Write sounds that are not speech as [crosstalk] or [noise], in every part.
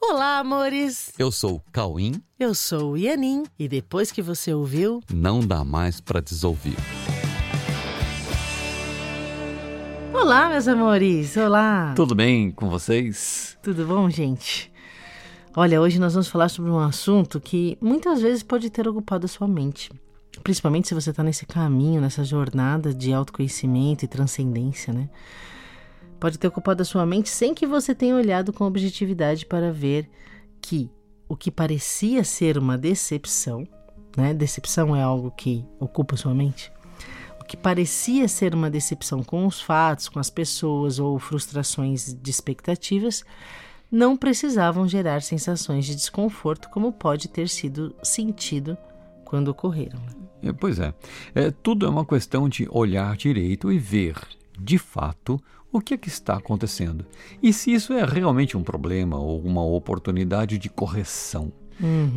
Olá, amores! Eu sou o Cauim. Eu sou o Ianin. E depois que você ouviu, Não dá mais pra desouvir. Olá, meus amores! Olá! Tudo bem com vocês? Tudo bom, gente? Olha, hoje nós vamos falar sobre um assunto que muitas vezes pode ter ocupado a sua mente. Principalmente se você está nesse caminho, nessa jornada de autoconhecimento e transcendência, né? Pode ter ocupado a sua mente sem que você tenha olhado com objetividade para ver que o que parecia ser uma decepção, né? Decepção é algo que ocupa sua mente. O que parecia ser uma decepção com os fatos, com as pessoas ou frustrações de expectativas, não precisavam gerar sensações de desconforto como pode ter sido sentido quando ocorreram. né? É, Pois é. é. Tudo é uma questão de olhar direito e ver, de fato, o que é que está acontecendo. E se isso é realmente um problema ou uma oportunidade de correção.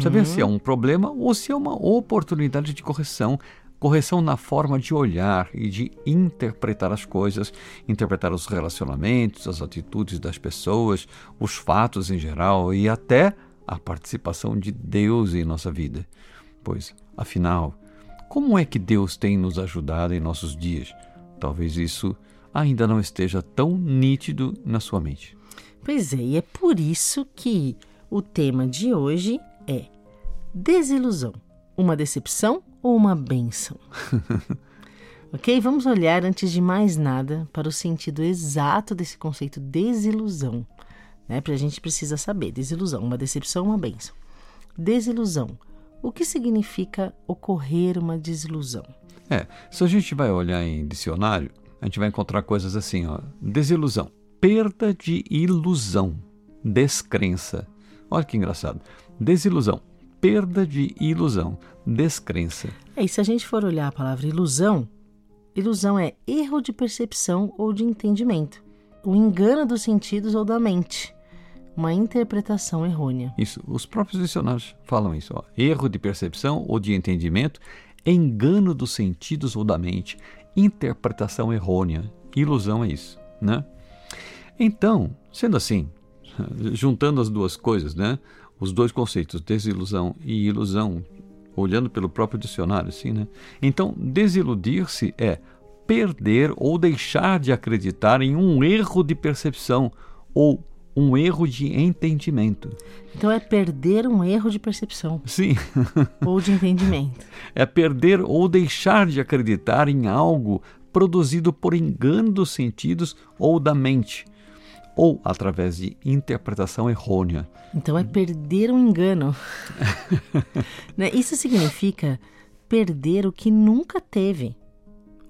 Saber se é um problema ou se é uma oportunidade de correção. Correção na forma de olhar e de interpretar as coisas, interpretar os relacionamentos, as atitudes das pessoas, os fatos em geral e até a participação de Deus em nossa vida. Pois, afinal, como é que Deus tem nos ajudado em nossos dias? Talvez isso ainda não esteja tão nítido na sua mente. Pois é, e é por isso que o tema de hoje é desilusão. Uma decepção ou uma benção? [laughs] ok? Vamos olhar, antes de mais nada, para o sentido exato desse conceito desilusão. Né? Porque a gente precisa saber: desilusão, uma decepção, uma benção. Desilusão. O que significa ocorrer uma desilusão? É, se a gente vai olhar em dicionário, a gente vai encontrar coisas assim, ó. Desilusão, perda de ilusão, descrença. Olha que engraçado. Desilusão, perda de ilusão, descrença. É, e se a gente for olhar a palavra ilusão, ilusão é erro de percepção ou de entendimento, o engano dos sentidos ou da mente, uma interpretação errônea. Isso, os próprios dicionários falam isso. Ó. Erro de percepção ou de entendimento, engano dos sentidos ou da mente, interpretação errônea. Ilusão é isso, né? Então, sendo assim, [laughs] juntando as duas coisas, né? Os dois conceitos, desilusão e ilusão, olhando pelo próprio dicionário, assim, né? Então, desiludir-se é perder ou deixar de acreditar em um erro de percepção ou um erro de entendimento. Então é perder um erro de percepção Sim, [laughs] ou de entendimento. é perder ou deixar de acreditar em algo produzido por engano dos sentidos ou da mente, ou através de interpretação errônea. Então é perder um engano. [laughs] Né? Isso significa perder o que nunca teve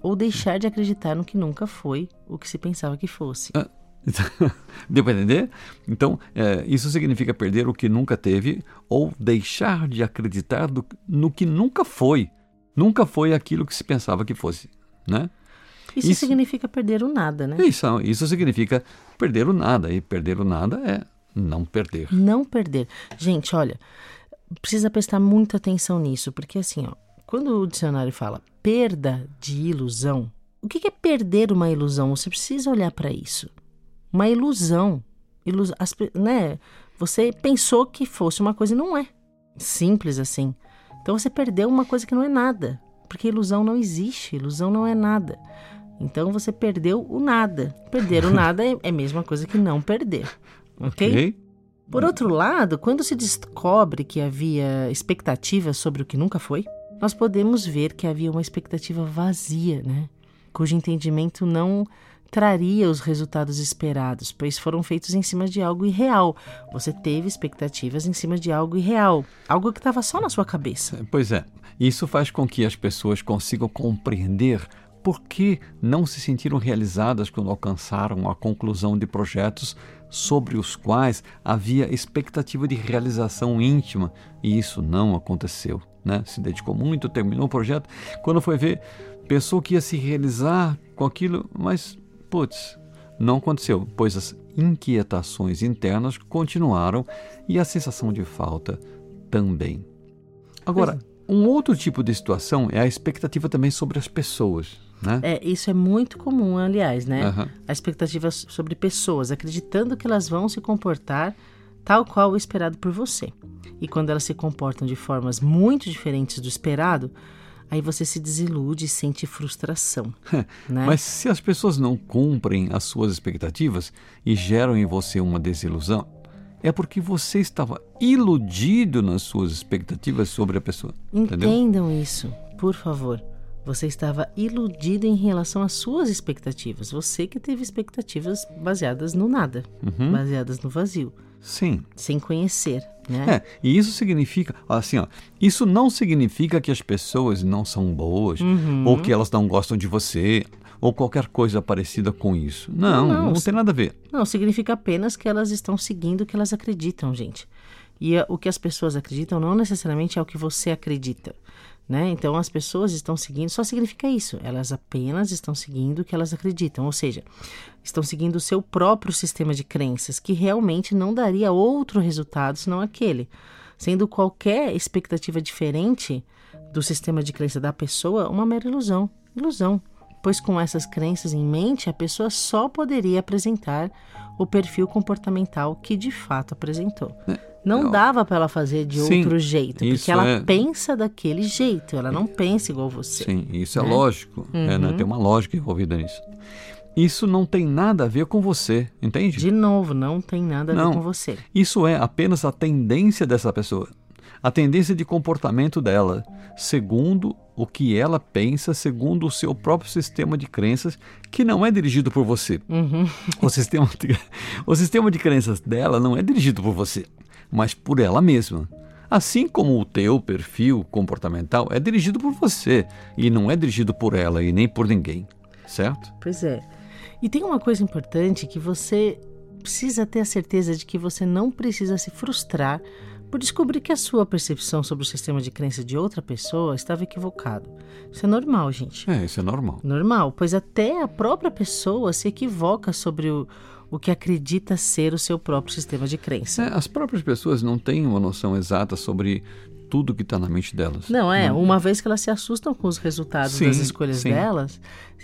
ou deixar de acreditar no que nunca foi o que se pensava que fosse. [laughs] Deu para entender? Então, é, isso significa perder o que nunca teve ou deixar de acreditar do- no que nunca foi. Nunca foi aquilo que se pensava que fosse, né? Isso, Isso- significa perder o nada, né? Isso, isso significa perder o nada. E perder o nada é não perder. Não perder. Gente, olha, precisa prestar muita atenção nisso, porque assim, ó, quando o dicionário fala perda de ilusão, o que que é perder uma ilusão? Você precisa olhar para isso. Uma ilusão, ilus, as né? Você pensou que fosse uma coisa e não é. Simples assim. Então você perdeu uma coisa que não é nada, porque ilusão não existe, ilusão não é nada. Então você perdeu o nada. Perder o [laughs] nada é é a mesma coisa que não perder. ok? Ok? Por outro lado, quando se descobre que havia expectativas sobre o que nunca foi, nós podemos ver que havia uma expectativa vazia, né? Cujo entendimento não traria os resultados esperados, pois foram feitos em cima de algo irreal. Você teve expectativas em cima de algo irreal, algo que estava só na sua cabeça. Pois é, isso faz com que as pessoas consigam compreender por que não se sentiram realizadas quando alcançaram a conclusão de projetos sobre os quais havia expectativa de realização íntima e isso não aconteceu. Né? Se dedicou muito, terminou o projeto. Quando foi ver, pensou que ia se realizar com aquilo, mas, putz, não aconteceu, pois as inquietações internas continuaram e a sensação de falta também. Agora, um outro tipo de situação é a expectativa também sobre as pessoas, né? É, isso é muito comum, aliás, né? Aham. A expectativa sobre pessoas, acreditando que elas vão se comportar tal qual o esperado por você. E quando elas se comportam de formas muito diferentes do esperado, aí você se desilude e sente frustração. né? Mas se as pessoas não cumprem as suas expectativas e geram em você uma desilusão, é porque você estava iludido nas suas expectativas sobre a pessoa. Entendam entendeu? isso, por favor. Você estava iludido em relação às suas expectativas. Você que teve expectativas baseadas no nada, Uhum. baseadas no vazio, Sim. sem conhecer, né? É, e isso significa, assim, ó, isso não significa que as pessoas não são boas, Uhum. ou que elas não gostam de você, ou qualquer coisa parecida com isso. Não, Não, não, tem nada a ver. Não, significa apenas que elas estão seguindo o que elas acreditam, gente. E eh, o que as pessoas acreditam não necessariamente é o que você acredita. Né? Então as pessoas estão seguindo, só significa isso. Elas apenas estão seguindo o que elas acreditam, ou seja, estão seguindo o seu próprio sistema de crenças, que realmente não daria outro resultado senão aquele. Sendo qualquer expectativa diferente do sistema de crença da pessoa uma mera ilusão. Ilusão. Pois com essas crenças em mente, a pessoa só poderia apresentar o perfil comportamental que de fato apresentou. Não eu- dava para ela fazer de Sim, outro jeito, porque ela é- pensa daquele jeito, ela não pensa igual você. Sim, isso é né? lógico, é, né? tem uma lógica envolvida nisso. Isso não tem nada a ver com você, entende? De novo, não tem nada a Não. ver com você. Isso é apenas a tendência dessa pessoa, a tendência de comportamento dela, segundo o que ela pensa, segundo o seu próprio sistema de crenças, que não é dirigido por você. Uhum. O, sistema de, [laughs] o sistema de crenças dela não é dirigido por você, mas por ela mesma. Assim como o teu perfil comportamental é dirigido por você e não é dirigido por ela e nem por ninguém, certo? Pois é. E tem uma coisa importante que você precisa ter a certeza de que você não precisa se frustrar por descobrir que a sua percepção sobre o sistema de crença de outra pessoa estava equivocado. Isso é normal, gente. É, isso é normal. Normal, pois até a própria pessoa se equivoca sobre o, o que acredita ser o seu próprio sistema de crença. É, as próprias pessoas não têm uma noção exata sobre tudo que está na mente delas. Não é? Uma vez que elas se assustam com os resultados Sim, das escolhas sim. delas,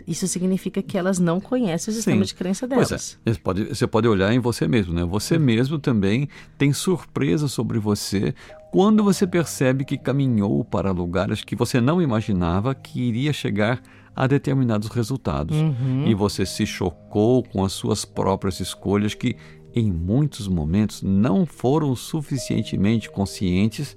isso significa que elas não conhecem o sistema Sim. de crença Pois delas. é, você pode, você pode olhar em você mesmo, né? Você mesmo também tem surpresa sobre você quando você percebe que caminhou para lugares que você não imaginava que iria chegar a determinados resultados. Uhum. E você se chocou com as suas próprias escolhas que, em muitos momentos, não foram suficientemente conscientes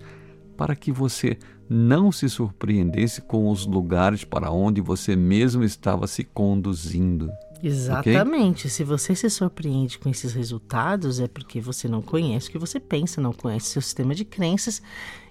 para que você não se surpreendesse com os lugares para onde você mesmo estava se conduzindo. Exatamente. Se você se surpreende com esses resultados, é porque você não conhece o que você pensa, não conhece seu sistema de crenças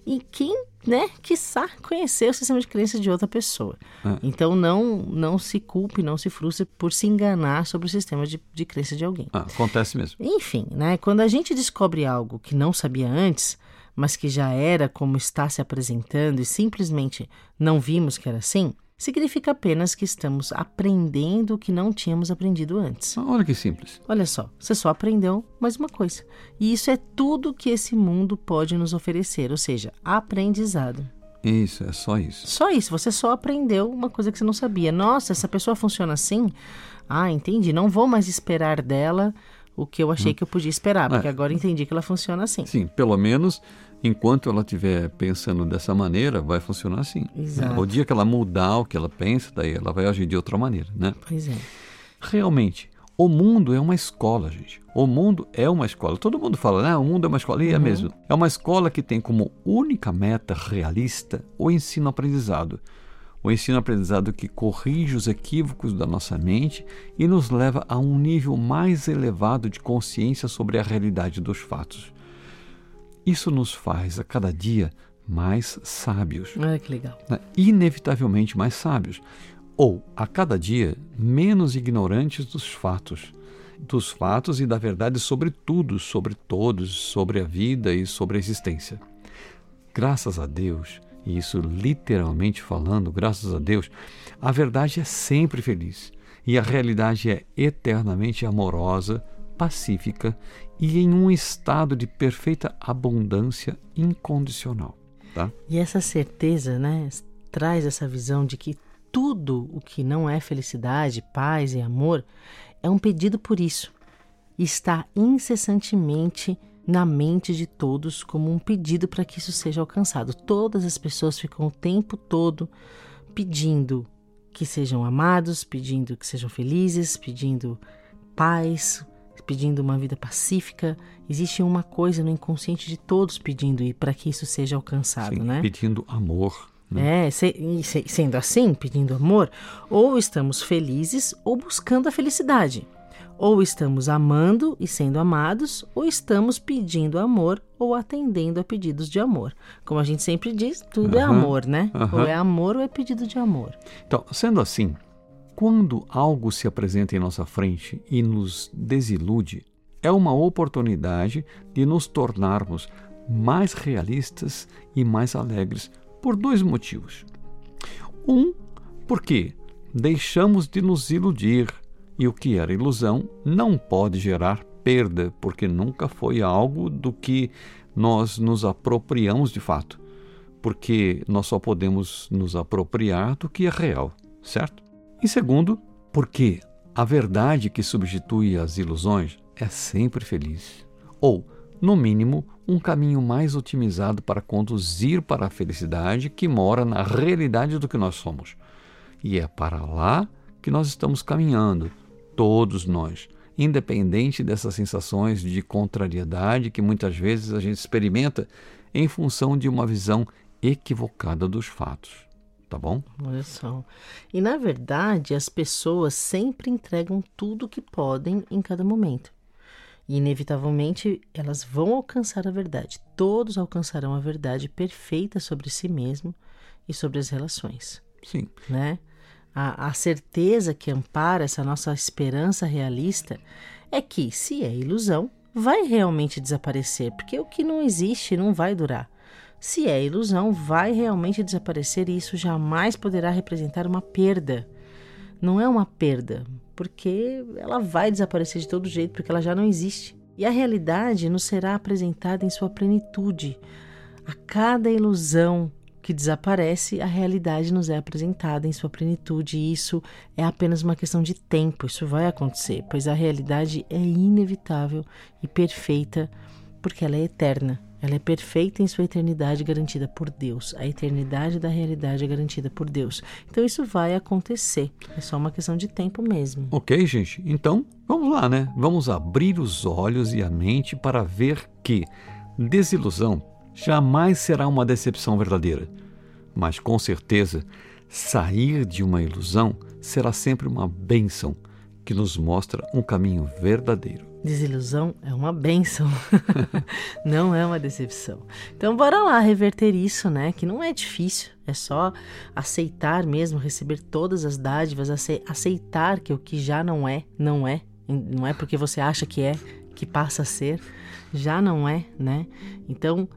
e quem, né, quiçá conhecer o sistema de crenças de outra pessoa. É. Então não, não se culpe, não se frustre por se enganar sobre o sistema de, de crença de alguém. Ah, acontece mesmo. Enfim, né, quando a gente descobre algo que não sabia antes, mas que já era como está se apresentando e simplesmente não vimos que era assim, significa apenas que estamos aprendendo o que não tínhamos aprendido antes. Ah, Olha que simples. Olha só, você só aprendeu mais uma coisa. E isso é tudo que esse mundo pode nos oferecer, ou seja, aprendizado. Isso, é só isso. Só isso, você só aprendeu uma coisa que você não sabia. Nossa, essa pessoa funciona assim? Ah, entendi. Não vou mais esperar dela o que eu achei que eu podia esperar, porque É. agora entendi que ela funciona assim. Sim, pelo menos enquanto ela estiver pensando dessa maneira, vai funcionar assim. né? Exato. O dia que ela mudar o que ela pensa, daí ela vai agir de outra maneira, né? Pois é. Realmente, o mundo é uma escola, gente. O mundo é uma escola. Todo mundo fala, ah, o mundo é uma escola. E é mesmo. É uma escola que tem como única meta realista o ensino-aprendizado. O ensino-aprendizado que corrige os equívocos da nossa mente e nos leva a um nível mais elevado de consciência sobre a realidade dos fatos. Isso nos faz a cada dia mais sábios Olha que legal. né, inevitavelmente mais sábios, ou a cada dia menos ignorantes dos fatos, dos fatos e da verdade sobre tudo, sobre todos, sobre a vida e sobre a existência. Graças a Deus, e isso literalmente falando, graças a Deus, a verdade é sempre feliz e a realidade é eternamente amorosa, pacífica e em um estado de perfeita abundância incondicional. Tá? E essa certeza, né, traz essa visão de que tudo o que não é felicidade, paz e amor é um pedido por isso. Está incessantemente na mente de todos como um pedido para que isso seja alcançado. Todas as pessoas ficam o tempo todo pedindo que sejam amados, pedindo que sejam felizes, pedindo paz, pedindo uma vida pacífica. Existe uma coisa no inconsciente de todos pedindo e para que isso seja alcançado, Sim, né? Pedindo amor. Né? É, se, se, sendo assim, pedindo amor, ou estamos felizes ou buscando a felicidade. Ou estamos amando e sendo amados, ou estamos pedindo amor ou atendendo a pedidos de amor. Como a gente sempre diz, tudo é amor, né? Ou é amor ou é pedido de amor. Então, sendo assim, quando algo se apresenta em nossa frente e nos desilude, é uma oportunidade de nos tornarmos mais realistas e mais alegres por dois motivos. Um, porque deixamos de nos iludir e o que era ilusão não pode gerar perda, porque nunca foi algo do que nós nos apropriamos de fato, porque nós só podemos nos apropriar do que é real, certo? E segundo, porque a verdade que substitui as ilusões é sempre feliz. Ou, no mínimo, um caminho mais otimizado para conduzir para a felicidade que mora na realidade do que nós somos. E é para lá que nós estamos caminhando, todos nós, independente dessas sensações de contrariedade que muitas vezes a gente experimenta em função de uma visão equivocada dos fatos tá bom? Olha só. E na verdade, as pessoas sempre entregam tudo que podem em cada momento. E inevitavelmente elas vão alcançar a verdade. Todos alcançarão a verdade perfeita sobre si mesmo e sobre as relações. Sim. Né? A, a certeza que ampara essa nossa esperança realista é que, se é ilusão, vai realmente desaparecer, porque o que não existe não vai durar. Se é ilusão, vai realmente desaparecer e isso jamais poderá representar uma perda. Não é uma perda, porque ela vai desaparecer de todo jeito, porque ela já não existe. E a realidade nos será apresentada em sua plenitude. A cada ilusão que desaparece, a realidade nos é apresentada em sua plenitude, e isso é apenas uma questão de tempo. Isso vai acontecer, pois a realidade é inevitável e perfeita, porque ela é eterna. Ela é perfeita em sua eternidade garantida por Deus. A eternidade da realidade é garantida por Deus. Então isso vai acontecer. É só uma questão de tempo mesmo. Ok, gente? Então vamos lá, né? Vamos abrir os olhos e a mente para ver que desilusão jamais será uma decepção verdadeira. Mas com certeza, sair de uma ilusão será sempre uma bênção que nos mostra um caminho verdadeiro. Desilusão é uma benção, [laughs] não é uma decepção. Então, bora lá reverter isso, né? Que não é difícil, é só aceitar mesmo, receber todas as dádivas, aceitar que o que já não é, não é, não é porque você acha que é, que passa a ser, já não é, né? Então,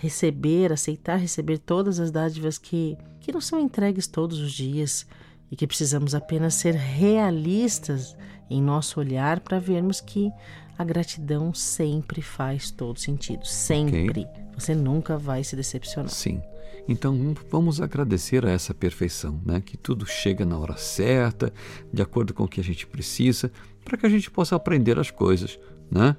receber, aceitar receber todas as dádivas que, que não são entregues todos os dias e que precisamos apenas ser realistas em nosso olhar para vermos que a gratidão sempre faz todo sentido. Sempre. Okay. Você nunca vai se decepcionar. Sim. Então vamos agradecer a essa perfeição, né? Que tudo chega na hora certa, de acordo com o que a gente precisa, para que a gente possa aprender as coisas, né?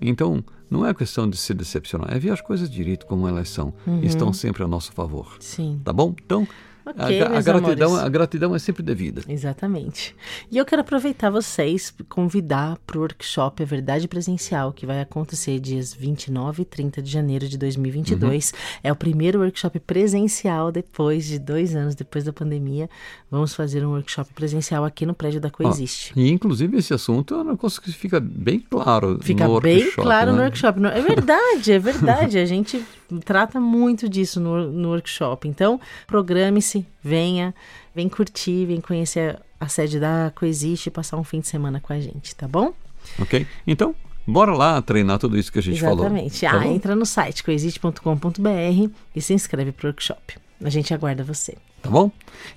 Então, não é questão de se decepcionar, é ver as coisas direito como elas são. Uhum. Estão sempre a nosso favor. Sim. Tá bom? Então, Okay, a, a, gratidão, a gratidão é sempre devida. Exatamente. E eu quero aproveitar vocês convidar para o workshop A Verdade Presencial, que vai acontecer dias 29 e 30 de janeiro de 2022. Uhum. É o primeiro workshop presencial depois de dois anos, depois da pandemia. Vamos fazer um workshop presencial aqui no prédio da Coexiste. Ah, e inclusive esse assunto é um negócio que fica bem claro fica no workshop. Fica bem claro né? no workshop. É verdade, é verdade. A gente trata muito disso no, no workshop. Então, programe-se, venha, vem curtir, vem conhecer a sede da Coexiste e passar um fim de semana com a gente, tá bom? Ok. Então, bora lá treinar tudo isso que a gente Exatamente. falou. Exatamente. Ah, entra no site coexiste.com.br e se inscreve para o workshop. A gente aguarda você. Tá bom?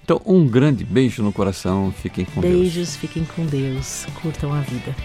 Então, um grande beijo no coração. Fiquem com Beijos, Deus. Beijos, fiquem com Deus. Curtam a vida.